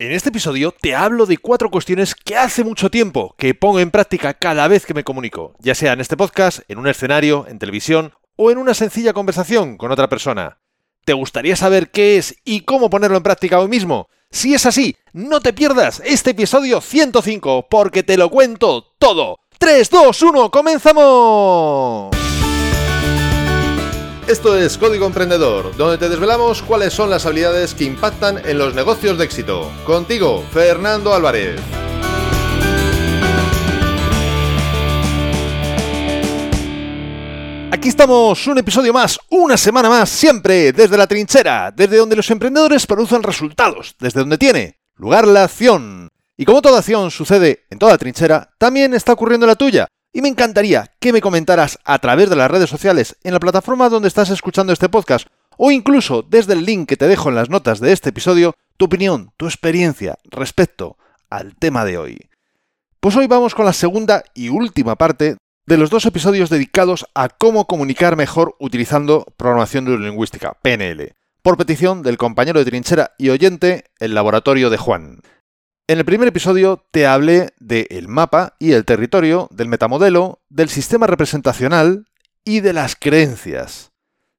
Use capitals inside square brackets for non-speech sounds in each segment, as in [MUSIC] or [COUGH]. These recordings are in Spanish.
En este episodio te hablo de cuatro cuestiones que hace mucho tiempo que pongo en práctica cada vez que me comunico, ya sea en este podcast, en un escenario, en televisión o en una sencilla conversación con otra persona. ¿Te gustaría saber qué es y cómo ponerlo en práctica hoy mismo? Si es así, no te pierdas este episodio 105 porque te lo cuento todo. 3, 2, 1, comenzamos. Esto es Código Emprendedor, donde te desvelamos cuáles son las habilidades que impactan en los negocios de éxito. Contigo, Fernando Álvarez. Aquí estamos, un episodio más, una semana más, siempre desde la trinchera, desde donde los emprendedores producen resultados, desde donde tiene lugar la acción. Y como toda acción sucede en toda trinchera, también está ocurriendo en la tuya. Y me encantaría que me comentaras a través de las redes sociales, en la plataforma donde estás escuchando este podcast, o incluso desde el link que te dejo en las notas de este episodio, tu opinión, tu experiencia respecto al tema de hoy. Pues hoy vamos con la segunda y última parte de los dos episodios dedicados a cómo comunicar mejor utilizando programación neurolingüística, PNL, por petición del compañero de trinchera y oyente, el laboratorio de Juan. En el primer episodio te hablé del mapa y el territorio, del metamodelo, del sistema representacional y de las creencias.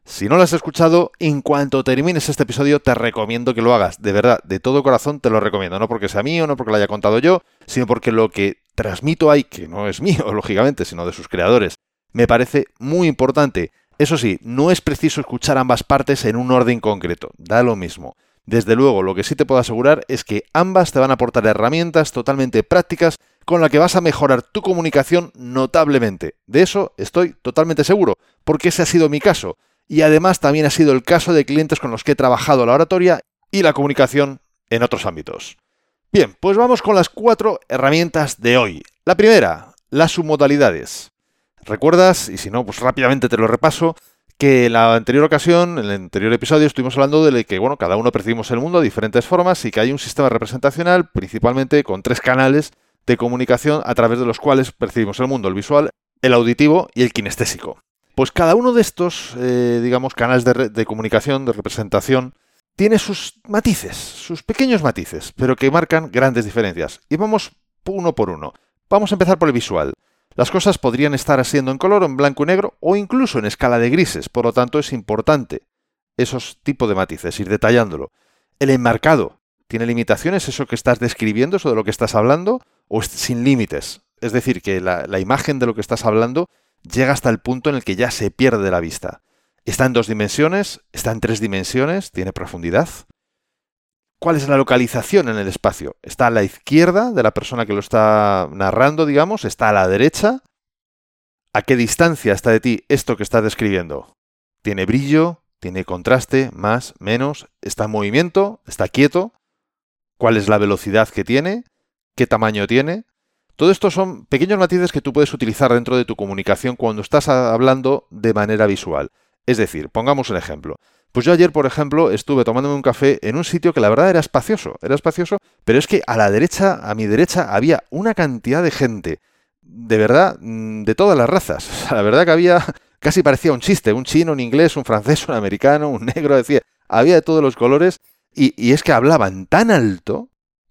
Si no lo has escuchado, en cuanto termines este episodio te recomiendo que lo hagas. De verdad, de todo corazón te lo recomiendo. No porque sea mío, no porque lo haya contado yo, sino porque lo que transmito ahí, que no es [LAUGHS] mío, lógicamente, sino de sus creadores, me parece muy importante. Eso sí, no es preciso escuchar ambas partes en un orden concreto. Da lo mismo. Desde luego, lo que sí te puedo asegurar es que ambas te van a aportar herramientas totalmente prácticas con las que vas a mejorar tu comunicación notablemente. De eso estoy totalmente seguro, porque ese ha sido mi caso. Y además también ha sido el caso de clientes con los que he trabajado la oratoria y la comunicación en otros ámbitos. Bien, pues vamos con las cuatro herramientas de hoy. La primera, las submodalidades. ¿Recuerdas? Y si no, pues rápidamente te lo repaso que en la anterior ocasión, en el anterior episodio, estuvimos hablando de que, bueno, cada uno percibimos el mundo de diferentes formas y que hay un sistema representacional, principalmente con tres canales de comunicación a través de los cuales percibimos el mundo, el visual, el auditivo y el kinestésico. Pues cada uno de estos, eh, digamos, canales de, de comunicación, de representación, tiene sus matices, sus pequeños matices, pero que marcan grandes diferencias. Y vamos uno por uno. Vamos a empezar por el visual. Las cosas podrían estar siendo en color, en blanco y negro o incluso en escala de grises, por lo tanto es importante esos tipos de matices, ir detallándolo. El enmarcado, ¿tiene limitaciones eso que estás describiendo, eso de lo que estás hablando, o es sin límites? Es decir, que la, la imagen de lo que estás hablando llega hasta el punto en el que ya se pierde de la vista. ¿Está en dos dimensiones? ¿Está en tres dimensiones? ¿Tiene profundidad? ¿Cuál es la localización en el espacio? ¿Está a la izquierda de la persona que lo está narrando, digamos? ¿Está a la derecha? ¿A qué distancia está de ti esto que estás describiendo? ¿Tiene brillo? ¿Tiene contraste? ¿Más? ¿Menos? ¿Está en movimiento? ¿Está quieto? ¿Cuál es la velocidad que tiene? ¿Qué tamaño tiene? Todo esto son pequeños matices que tú puedes utilizar dentro de tu comunicación cuando estás hablando de manera visual. Es decir, pongamos un ejemplo. Pues yo ayer, por ejemplo, estuve tomándome un café en un sitio que la verdad era espacioso, era espacioso, pero es que a la derecha, a mi derecha, había una cantidad de gente, de verdad, mm, de todas las razas. [LAUGHS] La verdad que había, [LAUGHS] casi parecía un chiste, un chino, un inglés, un francés, un americano, un negro, decía, había de todos los colores, y, y es que hablaban tan alto,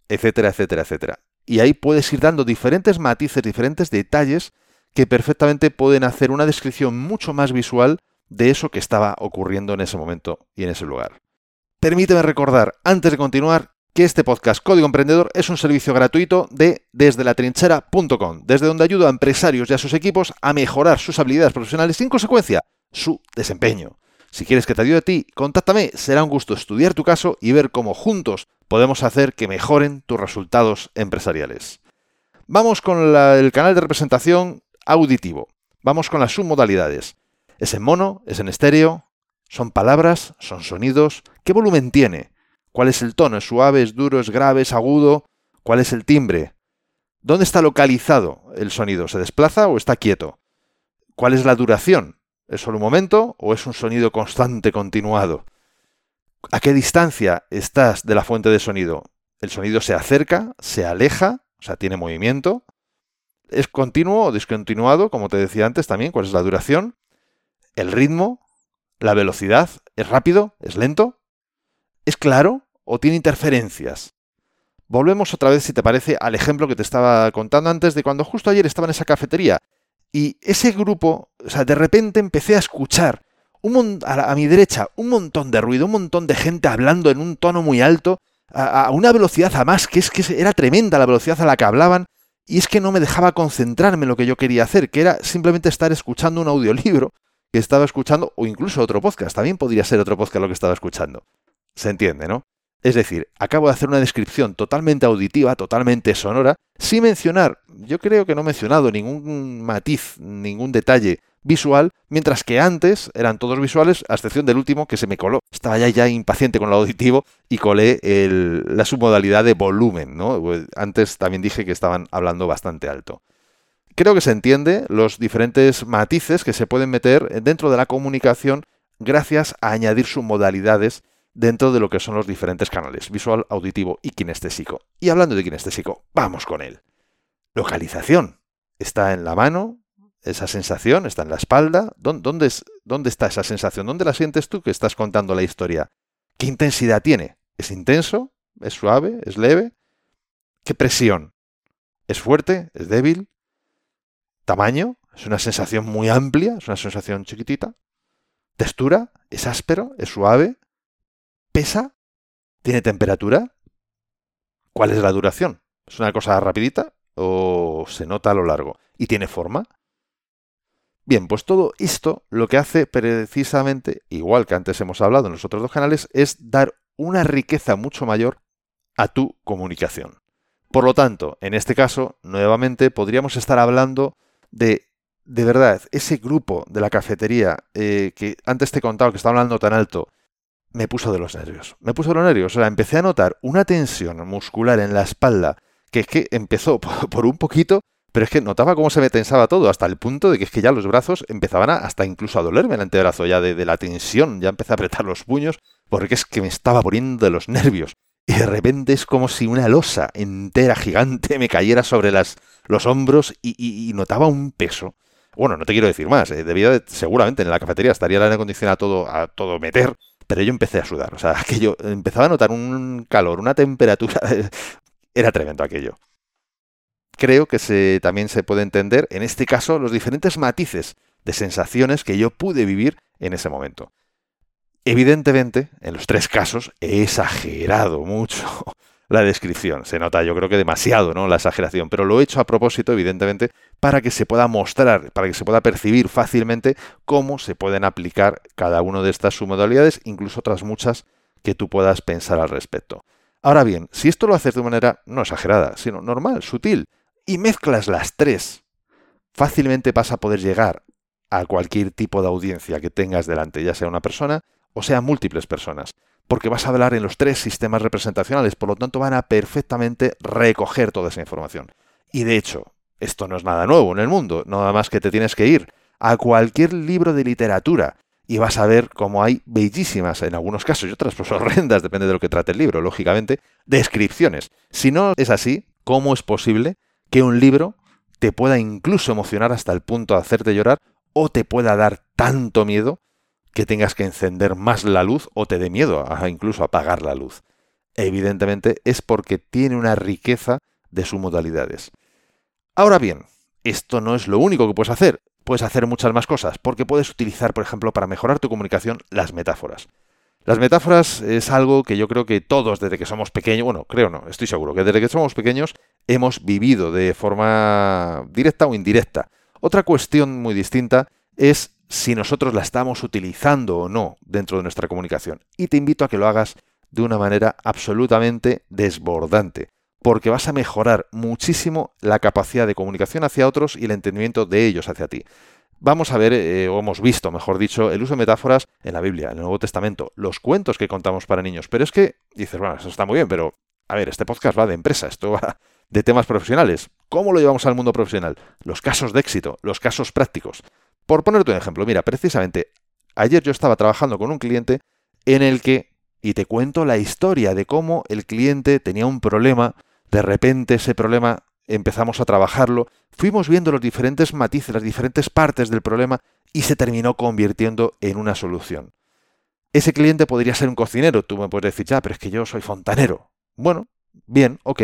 etcétera, etcétera, etcétera. Y ahí puedes ir dando diferentes matices, diferentes detalles que perfectamente pueden hacer una descripción mucho más visual de eso que estaba ocurriendo en ese momento y en ese lugar. Permíteme recordar, antes de continuar, que este podcast Código Emprendedor es un servicio gratuito de desde la trinchera.com, desde donde ayudo a empresarios y a sus equipos a mejorar sus habilidades profesionales y en consecuencia su desempeño. Si quieres que te ayude a ti, contáctame, será un gusto estudiar tu caso y ver cómo juntos podemos hacer que mejoren tus resultados empresariales. Vamos con el canal de representación auditivo. Vamos con las submodalidades. ¿Es en mono? ¿Es en estéreo? ¿Son palabras? ¿Son sonidos? ¿Qué volumen tiene? ¿Cuál es el tono? ¿Es suave? ¿Es duro? ¿Es grave? ¿Es agudo? ¿Cuál es el timbre? ¿Dónde está localizado el sonido? ¿Se desplaza o está quieto? ¿Cuál es la duración? ¿Es solo un momento o es un sonido constante, continuado? ¿A qué distancia estás de la fuente de sonido? ¿El sonido se acerca? ¿Se aleja? O sea, tiene movimiento. ¿Es continuo o discontinuado? Como te decía antes también, ¿cuál es la duración? El ritmo, la velocidad, ¿es rápido? ¿Es lento? ¿Es claro o tiene interferencias? Volvemos otra vez, si te parece, al ejemplo que te estaba contando antes de cuando justo ayer estaba en esa cafetería. Y ese grupo, o sea, de repente empecé a escuchar un a, mi derecha un montón de ruido, un montón de gente hablando en un tono muy alto, a, una velocidad a más, que es que era tremenda la velocidad a la que hablaban, y es que no me dejaba concentrarme en lo que yo quería hacer, que era simplemente estar escuchando un audiolibro que estaba escuchando, o incluso otro podcast, también podría ser otro podcast lo que estaba escuchando. Se entiende, ¿no? Es decir, acabo de hacer una descripción totalmente auditiva, totalmente sonora, sin mencionar, yo creo que no he mencionado ningún matiz, ningún detalle visual, mientras que antes eran todos visuales, a excepción del último que se me coló. Estaba ya, ya impaciente con lo auditivo y colé la submodalidad de volumen, ¿no? Pues antes también dije que estaban hablando bastante alto. Creo que se entiende los diferentes matices que se pueden meter dentro de la comunicación gracias a añadir submodalidades dentro de lo que son los diferentes canales, visual, auditivo y kinestésico. Y hablando de kinestésico, vamos con él. Localización. Está en la mano, esa sensación, está en la espalda. ¿Dónde, está esa sensación? ¿Dónde la sientes tú que estás contando la historia? ¿Qué intensidad tiene? ¿Es intenso? ¿Es suave? ¿Es leve? ¿Qué presión? ¿Es fuerte? ¿Es débil? ¿Tamaño? ¿Es una sensación muy amplia? ¿Es una sensación chiquitita? ¿Textura? ¿Es áspero? ¿Es suave? ¿Pesa? ¿Tiene temperatura? ¿Cuál es la duración? ¿Es una cosa rapidita o se nota a lo largo? ¿Y tiene forma? Bien, pues todo esto lo que hace precisamente, igual que antes hemos hablado en los otros dos canales, es dar una riqueza mucho mayor a tu comunicación. Por lo tanto, en este caso, nuevamente podríamos estar hablando de, de verdad, ese grupo de la cafetería eh, que antes te he contado que estaba hablando tan alto, me puso de los nervios. Me puso de los nervios. O sea, empecé a notar una tensión muscular en la espalda que es que empezó [LAUGHS] por un poquito pero es que notaba cómo se me tensaba todo, hasta el punto de que es que ya los brazos empezaban a, hasta incluso a dolerme el antebrazo, ya de, la tensión, ya empecé a apretar los puños, porque es que me estaba poniendo de los nervios. Y de repente es como si una losa entera, gigante, me cayera sobre las, los hombros y, notaba un peso. Bueno, no te quiero decir más, eh, debía seguramente en la cafetería estaría el aire acondicionado a todo, a todo meter, pero yo empecé a sudar. O sea, [LAUGHS] aquello, empezaba a notar un calor, una temperatura. [LAUGHS] Era tremendo aquello creo que se, también se puede entender, en este caso, los diferentes matices de sensaciones que yo pude vivir en ese momento. Evidentemente, en los tres casos he exagerado mucho [LAUGHS] la descripción. Se nota, yo creo que demasiado, ¿no? La exageración. Pero lo he hecho a propósito, evidentemente, para que se pueda mostrar, para que se pueda percibir fácilmente cómo se pueden aplicar cada una de estas submodalidades, incluso otras muchas que tú puedas pensar al respecto. Ahora bien, si esto lo haces de manera no exagerada, sino normal, sutil, y mezclas las tres, fácilmente vas a poder llegar a cualquier tipo de audiencia que tengas delante, ya sea una persona o sea múltiples personas, porque vas a hablar en los tres sistemas representacionales, por lo tanto van a perfectamente recoger toda esa información. Y de hecho, esto no es nada nuevo en el mundo, nada más que te tienes que ir a cualquier libro de literatura y vas a ver cómo hay bellísimas, en algunos casos y otras pues horrendas, depende de lo que trate el libro, lógicamente, descripciones. Si no es así, ¿cómo es posible que un libro te pueda incluso emocionar hasta el punto de hacerte llorar o te pueda dar tanto miedo que tengas que encender más la luz o te dé miedo a incluso apagar la luz. Evidentemente es porque tiene una riqueza de sus modalidades. Ahora bien, esto no es lo único que puedes hacer. Puedes hacer muchas más cosas, porque puedes utilizar, por ejemplo, para mejorar tu comunicación, las metáforas. Las metáforas es algo que yo creo que todos desde que somos pequeños, bueno, creo no, estoy seguro que desde que somos pequeños hemos vivido de forma directa o indirecta. Otra cuestión muy distinta es si nosotros la estamos utilizando o no dentro de nuestra comunicación. Y te invito a que lo hagas de una manera absolutamente desbordante, porque vas a mejorar muchísimo la capacidad de comunicación hacia otros y el entendimiento de ellos hacia ti vamos a ver, eh, o hemos visto, mejor dicho, el uso de metáforas en la Biblia, en el Nuevo Testamento, los cuentos que contamos para niños. Pero es que dices, bueno, eso está muy bien, pero a ver, este podcast va de empresa, esto va de temas profesionales. ¿Cómo lo llevamos al mundo profesional? Los casos de éxito, los casos prácticos. Por ponerte un ejemplo, mira, precisamente ayer yo estaba trabajando con un cliente en el que, y te cuento la historia de cómo el cliente tenía un problema, de repente ese problema empezamos a trabajarlo, fuimos viendo los diferentes matices, las diferentes partes del problema y se terminó convirtiendo en una solución. Ese cliente podría ser un cocinero, tú me puedes decir, ya, pero es que yo soy fontanero. Bueno, Bien, ok.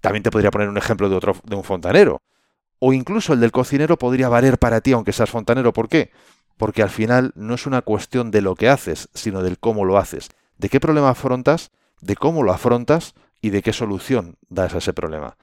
También te podría poner un ejemplo de otro de un fontanero. O incluso el del cocinero podría valer para ti aunque seas fontanero. ¿Por qué? Porque al final no es una cuestión de lo que haces, sino del cómo lo haces. De qué problema afrontas, de cómo lo afrontas y de qué solución das a ese problema.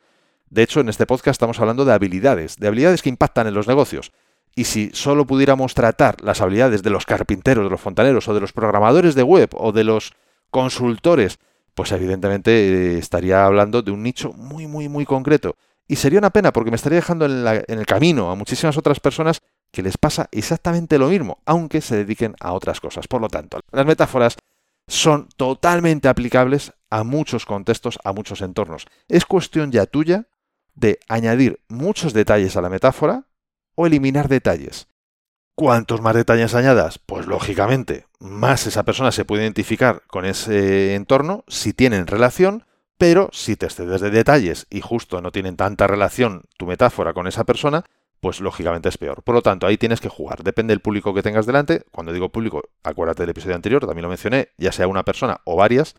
De hecho, en este podcast estamos hablando de habilidades, de habilidades que impactan en los negocios. Y si solo pudiéramos tratar las habilidades de los carpinteros, de los fontaneros o de los programadores de web o de los consultores, pues evidentemente eh, estaría hablando de un nicho muy, muy, muy concreto. Y sería una pena porque me estaría dejando en, el camino a muchísimas otras personas que les pasa exactamente lo mismo, aunque se dediquen a otras cosas. Por lo tanto, las metáforas son totalmente aplicables a muchos contextos, a muchos entornos. Es cuestión ya tuya de añadir muchos detalles a la metáfora o eliminar detalles. ¿Cuántos más detalles añadas? Pues lógicamente, más esa persona se puede identificar con ese entorno si tienen relación, pero si te excedes de detalles y justo no tienen tanta relación tu metáfora con esa persona, pues lógicamente es peor. Por lo tanto, ahí tienes que jugar. Depende del público que tengas delante. Cuando digo público, acuérdate del episodio anterior, también lo mencioné, ya sea una persona o varias,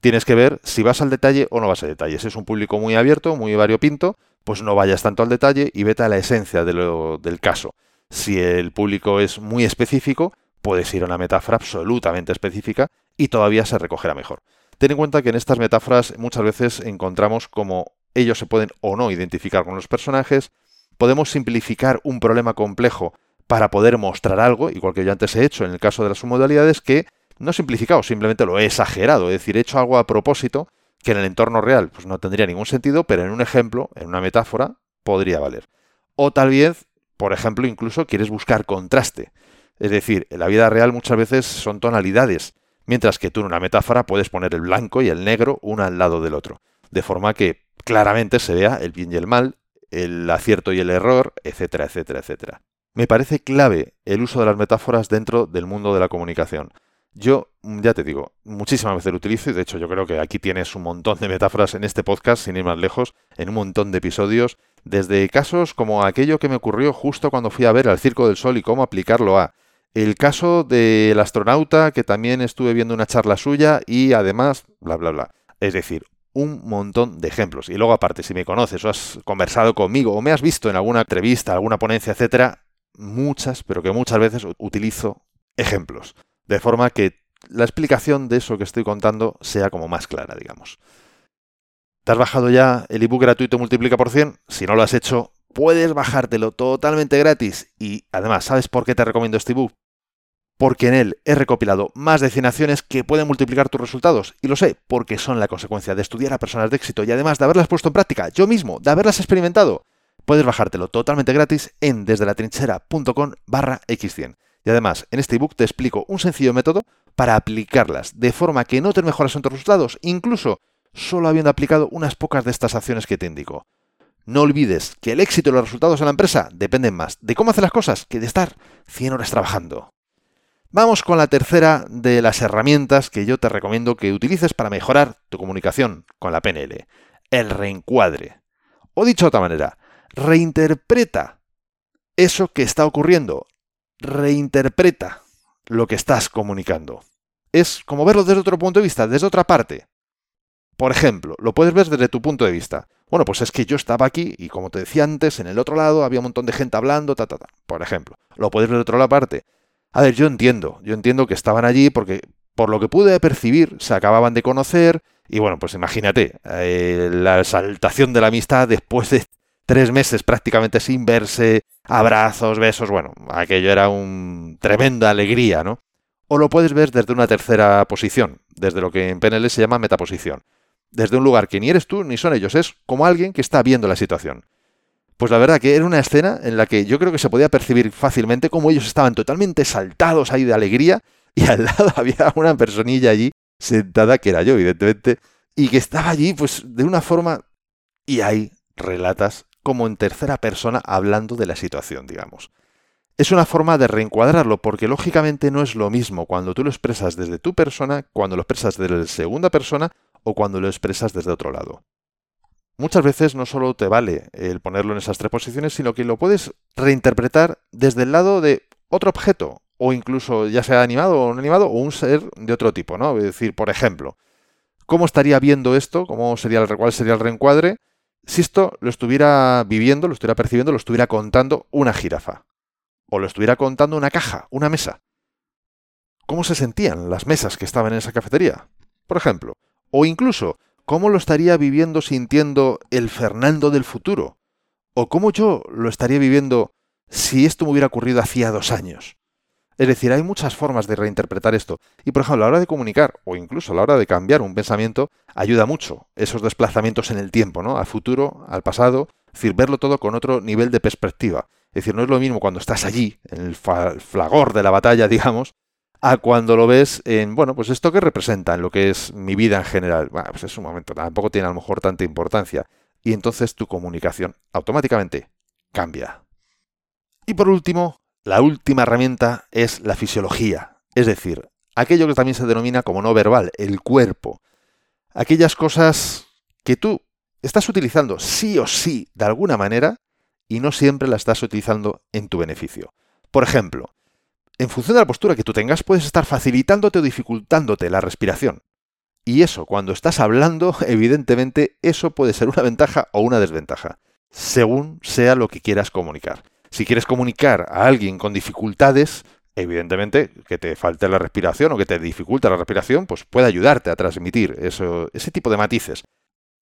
tienes que ver si vas al detalle o no vas al detalle. Si es un público muy abierto, muy variopinto, pues no vayas tanto al detalle y vete a la esencia del caso. Si el público es muy específico, puedes ir a una metáfora absolutamente específica y todavía se recogerá mejor. Ten en cuenta que en estas metáforas muchas veces encontramos como ellos se pueden o no identificar con los personajes, podemos simplificar un problema complejo para poder mostrar algo, igual que yo antes he hecho en el caso de las submodalidades, que no he simplificado, simplemente lo he exagerado, es decir, he hecho algo a propósito que en el entorno real pues no tendría ningún sentido, pero en un ejemplo, en una metáfora, podría valer. O tal vez, por ejemplo, incluso quieres buscar contraste. Es decir, en la vida real muchas veces son tonalidades, mientras que tú en una metáfora puedes poner el blanco y el negro uno al lado del otro, de forma que claramente se vea el bien y el mal, el acierto y el error, etcétera, etcétera, etcétera. Me parece clave el uso de las metáforas dentro del mundo de la comunicación. Yo, mm, ya te digo, muchísimas veces lo utilizo y de hecho yo creo que aquí tienes un montón de metáforas en este podcast, sin ir más lejos, en un montón de episodios, desde casos como aquello que me ocurrió justo cuando fui a ver al Circo del Sol y cómo aplicarlo a. El caso del astronauta, que también estuve viendo una charla suya y además, bla, bla, bla. Es decir, un montón de ejemplos. Y luego aparte, si me conoces o has conversado conmigo o me has visto en alguna entrevista, alguna ponencia, etcétera, muchas, pero que muchas veces utilizo ejemplos. De forma que la explicación de eso que estoy contando sea como más clara, digamos. ¿Te has bajado ya el ebook gratuito Multiplica por 100? Si no lo has hecho, puedes bajártelo totalmente gratis. Y además, ¿sabes por qué te recomiendo este ebook? Porque en él he recopilado más de 100 acciones que pueden multiplicar tus resultados. Y lo sé, porque son la consecuencia de estudiar a personas de éxito y además de haberlas puesto en práctica yo mismo, de haberlas experimentado. Puedes bajártelo totalmente gratis en desde la trinchera.com barra x100. Y además, en este ebook te explico un sencillo método para aplicarlas de forma que no te mejoras en tus resultados, incluso solo habiendo aplicado unas pocas de estas acciones que te indico. No olvides que el éxito y los resultados en la empresa dependen más de cómo hacer las cosas que de estar 100 horas trabajando. Vamos con la tercera de las herramientas que yo te recomiendo que utilices para mejorar tu comunicación con la PNL, el reencuadre. O dicho de otra manera, reinterpreta eso que está ocurriendo, reinterpreta lo que estás comunicando. Es como verlo desde otro punto de vista, desde otra parte. Por ejemplo, lo puedes ver desde tu punto de vista. Bueno, pues es que yo estaba aquí y como te decía antes, en el otro lado había un montón de gente hablando, ta, ta, ta. Por ejemplo, lo puedes ver de otra parte. A ver, yo entiendo, yo entiendo que estaban allí porque, por lo que pude percibir, se acababan de conocer y bueno, pues imagínate, eh, la exaltación de la amistad después de tres meses prácticamente sin verse, abrazos, besos, bueno, aquello era una tremenda alegría, ¿no? O lo puedes ver desde una tercera posición, desde lo que en PNL se llama metaposición. Desde un lugar que ni eres tú ni son ellos, es como alguien que está viendo la situación. Pues la verdad que era una escena en la que yo creo que se podía percibir fácilmente cómo ellos estaban totalmente saltados ahí de alegría y al lado [LAUGHS] había una personilla allí sentada que era yo, evidentemente, y que estaba allí pues de una forma y ahí relatas como en tercera persona hablando de la situación, digamos. Es una forma de reencuadrarlo porque lógicamente no es lo mismo cuando tú lo expresas desde tu persona, cuando lo expresas desde la segunda persona o cuando lo expresas desde otro lado. Muchas veces no solo te vale el ponerlo en esas tres posiciones, sino que lo puedes reinterpretar desde el lado de otro objeto, o incluso ya sea animado o no animado, o un ser de otro tipo, ¿no? Es decir, por ejemplo, ¿Cómo estaría viendo esto? ¿Cómo sería el, ¿Cuál sería el reencuadre? Si esto lo estuviera viviendo, lo estuviera percibiendo, lo estuviera contando una jirafa. O lo estuviera contando una caja, una mesa. ¿Cómo se sentían las mesas que estaban en esa cafetería? Por ejemplo. O incluso, ¿cómo lo estaría viviendo, sintiendo el Fernando del futuro? ¿O cómo yo lo estaría viviendo si esto me hubiera ocurrido hacía dos años? Es decir, hay muchas formas de reinterpretar esto. Y por ejemplo, a la hora de comunicar, o incluso a la hora de cambiar un pensamiento, ayuda mudo esos desplazamientos en el tiempo, ¿no? Al futuro, al pasado, es decir, verlo todo con otro nivel de perspectiva. Es decir, no es lo mismo cuando estás allí, en el flagor de la batalla, [LAUGHS] digamos, a cuando lo ves en, bueno, pues esto que representa en lo que es mi vida en general. Bueno, pues es un momento, tampoco tiene a lo mejor tanta importancia. Y entonces tu comunicación automáticamente cambia. Y por último, la última herramienta es la fisiología, es decir, aquello que también se denomina como no verbal, el cuerpo. Aquellas cosas que tú estás utilizando sí o sí de alguna manera y no siempre la estás utilizando en tu beneficio. Por ejemplo, en función de la postura que tú tengas, puedes estar facilitándote o dificultándote la respiración. Y eso, cuando estás hablando, [LAUGHS] evidentemente, eso puede ser una ventaja o una desventaja, según sea lo que quieras comunicar. Si quieres comunicar a alguien con dificultades, evidentemente que te falte la respiración o que te dificulte la respiración, pues puede ayudarte a transmitir eso, ese tipo de matices.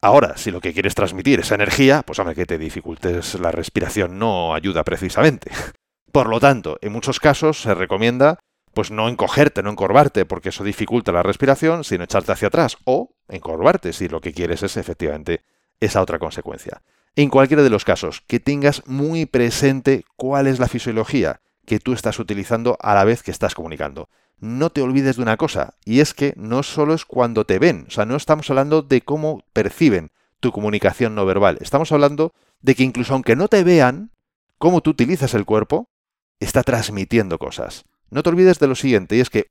Ahora, si lo que quieres transmitir es energía, pues hombre, que te dificultes la respiración no ayuda precisamente. [LAUGHS] Por lo tanto, en muchos casos se recomienda pues no encogerte, no encorvarte, porque eso dificulta la respiración, sino echarte hacia atrás o encorvarte si lo que quieres es efectivamente esa otra consecuencia. En cualquiera de los casos, que tengas muy presente cuál es la fisiología que tú estás utilizando a la vez que estás comunicando. No te olvides de una cosa, y es que no solo es cuando te ven, o sea, no estamos hablando de cómo perciben tu comunicación no verbal, estamos hablando de que incluso aunque no te vean, cómo tú utilizas el cuerpo, está transmitiendo cosas. No te olvides de lo siguiente, y es que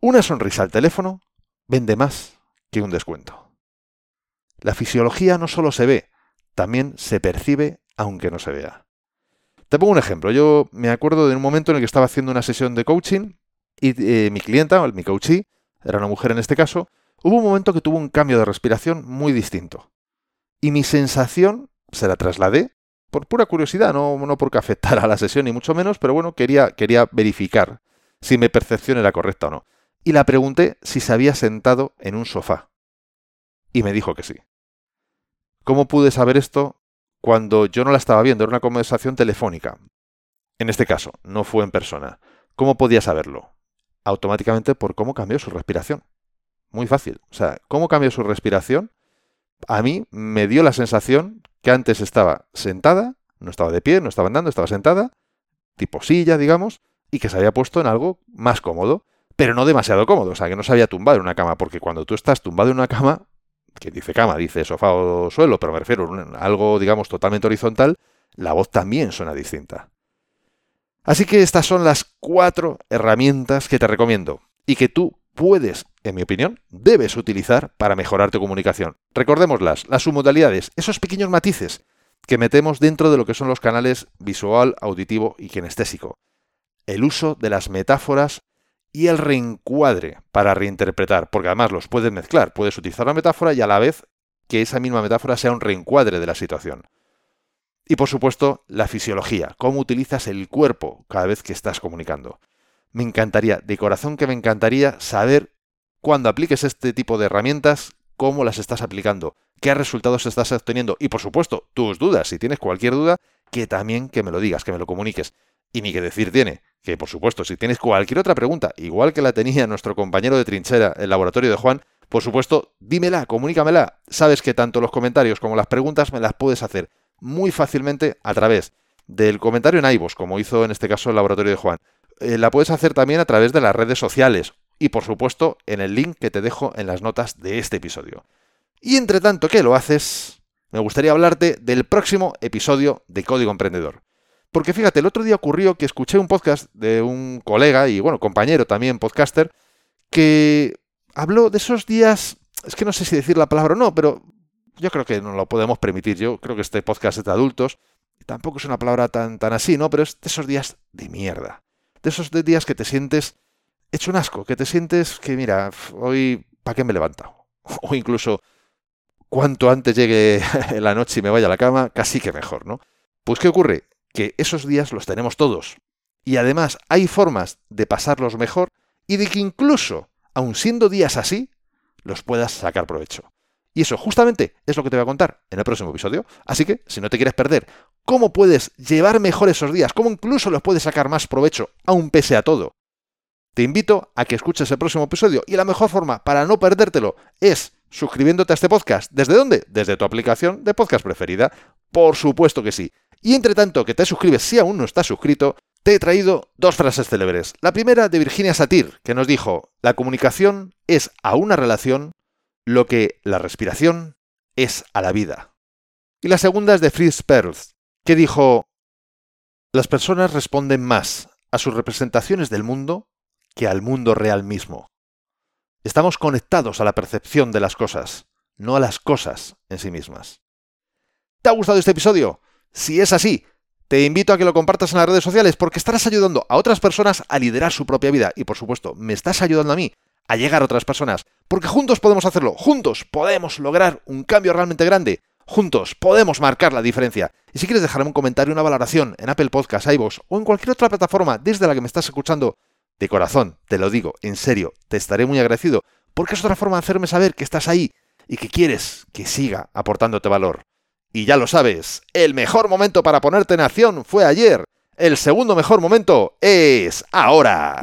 una sonrisa al teléfono vende más que un descuento. La fisiología no solo se ve, también se percibe aunque no se vea. Te pongo un ejemplo. Yo me acuerdo de un momento en el que estaba haciendo una sesión de coaching y eh, mi clienta, mi coachee, era una mujer en este caso, hubo un momento que tuvo un cambio de respiración muy distinto. Y mi sensación se la trasladé por pura curiosidad, no, no porque afectara a la sesión ni mucho menos, pero bueno, quería, quería verificar si mi percepción era correcta o no. Y la pregunté si se había sentado en un sofá. Y me dijo que sí. ¿Cómo pude saber esto cuando yo no la estaba viendo? Era una conversación telefónica. En este caso, no fue en persona. ¿Cómo podía saberlo? Automáticamente por cómo cambió su respiración. Muy fácil. O sea, cómo cambió su respiración, a mí me dio la sensación que antes estaba sentada, no estaba de pie, no estaba andando, estaba sentada, tipo silla, digamos, y que se había puesto en algo más cómodo, pero no demasiado cómodo, o sea, que no se había tumbado en una cama, porque cuando tú estás tumbado en una cama, que dice cama, dice sofá o suelo, pero me refiero a algo, digamos, totalmente horizontal, la voz también suena distinta. Así que estas son las cuatro herramientas que te recomiendo y que tú puedes, en mi opinión, debes utilizar para mejorar tu comunicación. Recordémoslas, las submodalidades, esos pequeños matices que metemos dentro de lo que son los canales visual, auditivo y kinestésico. El uso de las metáforas y el reencuadre para reinterpretar, porque además los puedes mezclar, puedes utilizar la metáfora y a la vez que esa misma metáfora sea un reencuadre de la situación. Y por supuesto, la fisiología, cómo utilizas el cuerpo cada vez que estás comunicando. Me encantaría, de corazón que me encantaría saber cuando apliques este tipo de herramientas, cómo las estás aplicando, qué resultados estás obteniendo y por supuesto, tus dudas, si tienes cualquier duda, que también que me lo digas, que me lo comuniques. Y ni que decir tiene, que por supuesto, si tienes cualquier otra pregunta, igual que la tenía nuestro compañero de trinchera, el laboratorio de Juan, por supuesto, dímela, comunícamela. Sabes que tanto los comentarios como las preguntas me las puedes hacer muy fácilmente a través del comentario en iVoox, como hizo en este caso el laboratorio de Juan. Eh, la puedes hacer también a través de las redes sociales y por supuesto en el link que te dejo en las notas de este episodio. Y entre tanto que lo haces, me gustaría hablarte del próximo episodio de Código Emprendedor. Porque fíjate, el otro día ocurrió que escuché un podcast de un colega y, bueno, compañero también, podcaster, que habló de esos días, es que no sé si decir la palabra o no, pero yo creo que no lo podemos permitir. Yo creo que este podcast es de adultos. Tampoco es una palabra tan, tan así, ¿no? Pero es de esos días de mierda. De esos días que te sientes hecho un asco, que te sientes que, mira, hoy, ¿para qué me he [LAUGHS] o incluso cuanto antes llegue [LAUGHS] la noche y me vaya a la cama, casi que mejor, ¿no? Pues ¿qué ocurre? Que esos días los tenemos todos. Y además hay formas de pasarlos mejor y de que incluso, aun siendo días así, los puedas sacar provecho. Y eso justamente es lo que te voy a contar en el próximo episodio. Así que, si no te quieres perder cómo puedes llevar mejor esos días, cómo incluso los puedes sacar más provecho, aun pese a todo, te invito a que escuches el próximo episodio. Y la mejor forma para no perdértelo es suscribiéndote a este podcast. ¿Desde dónde? Desde tu aplicación de podcast preferida. Por supuesto que sí. Y entre tanto que te suscribes si aún no estás suscrito, te he traído dos frases célebres. La primera de Virginia Satir, que nos dijo, la comunicación es a una relación lo que la respiración es a la vida. Y la segunda es de Fritz Perls, que dijo, las personas responden más a sus representaciones del mundo que al mundo real mismo. Estamos conectados a la percepción de las cosas, no a las cosas en sí mismas. ¿Te ha gustado este episodio? Si es así, te invito a que lo compartas en las redes sociales porque estarás ayudando a otras personas a liderar su propia vida y por supuesto me estás ayudando a mí a llegar a otras personas porque juntos podemos hacerlo, juntos podemos lograr un cambio realmente grande, juntos podemos marcar la diferencia. Y si quieres dejarme un comentario, una valoración en Apple Podcasts, iVoox o en cualquier otra plataforma desde la que me estás escuchando, de corazón, te lo digo, en serio, te estaré muy agradecido, porque es otra forma de hacerme saber que estás ahí y que quieres que siga aportándote valor. Y ya lo sabes, el mejor momento para ponerte en acción fue ayer. El segundo mejor momento es ahora.